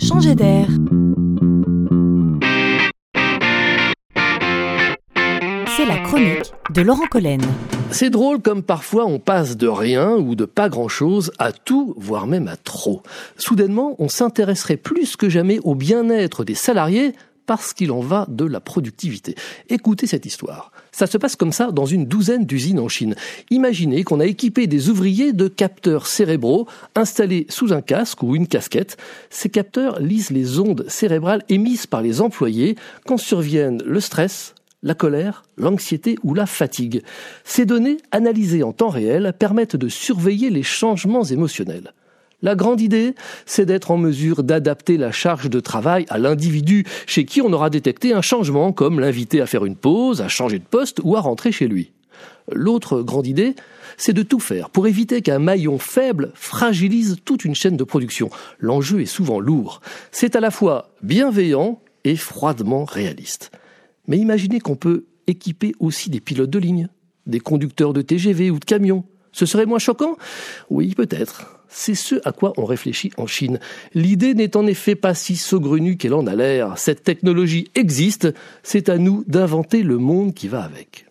changer d'air. C'est la chronique de Laurent Collen. C'est drôle comme parfois on passe de rien ou de pas grand-chose à tout, voire même à trop. Soudainement, on s'intéresserait plus que jamais au bien-être des salariés parce qu'il en va de la productivité. Écoutez cette histoire. Ça se passe comme ça dans une douzaine d'usines en Chine. Imaginez qu'on a équipé des ouvriers de capteurs cérébraux installés sous un casque ou une casquette. Ces capteurs lisent les ondes cérébrales émises par les employés quand surviennent le stress, la colère, l'anxiété ou la fatigue. Ces données, analysées en temps réel, permettent de surveiller les changements émotionnels. La grande idée, c'est d'être en mesure d'adapter la charge de travail à l'individu chez qui on aura détecté un changement, comme l'inviter à faire une pause, à changer de poste ou à rentrer chez lui. L'autre grande idée, c'est de tout faire pour éviter qu'un maillon faible fragilise toute une chaîne de production. L'enjeu est souvent lourd. C'est à la fois bienveillant et froidement réaliste. Mais imaginez qu'on peut équiper aussi des pilotes de ligne, des conducteurs de TGV ou de camions. Ce serait moins choquant? Oui, peut-être. C'est ce à quoi on réfléchit en Chine. L'idée n'est en effet pas si saugrenue qu'elle en a l'air. Cette technologie existe, c'est à nous d'inventer le monde qui va avec.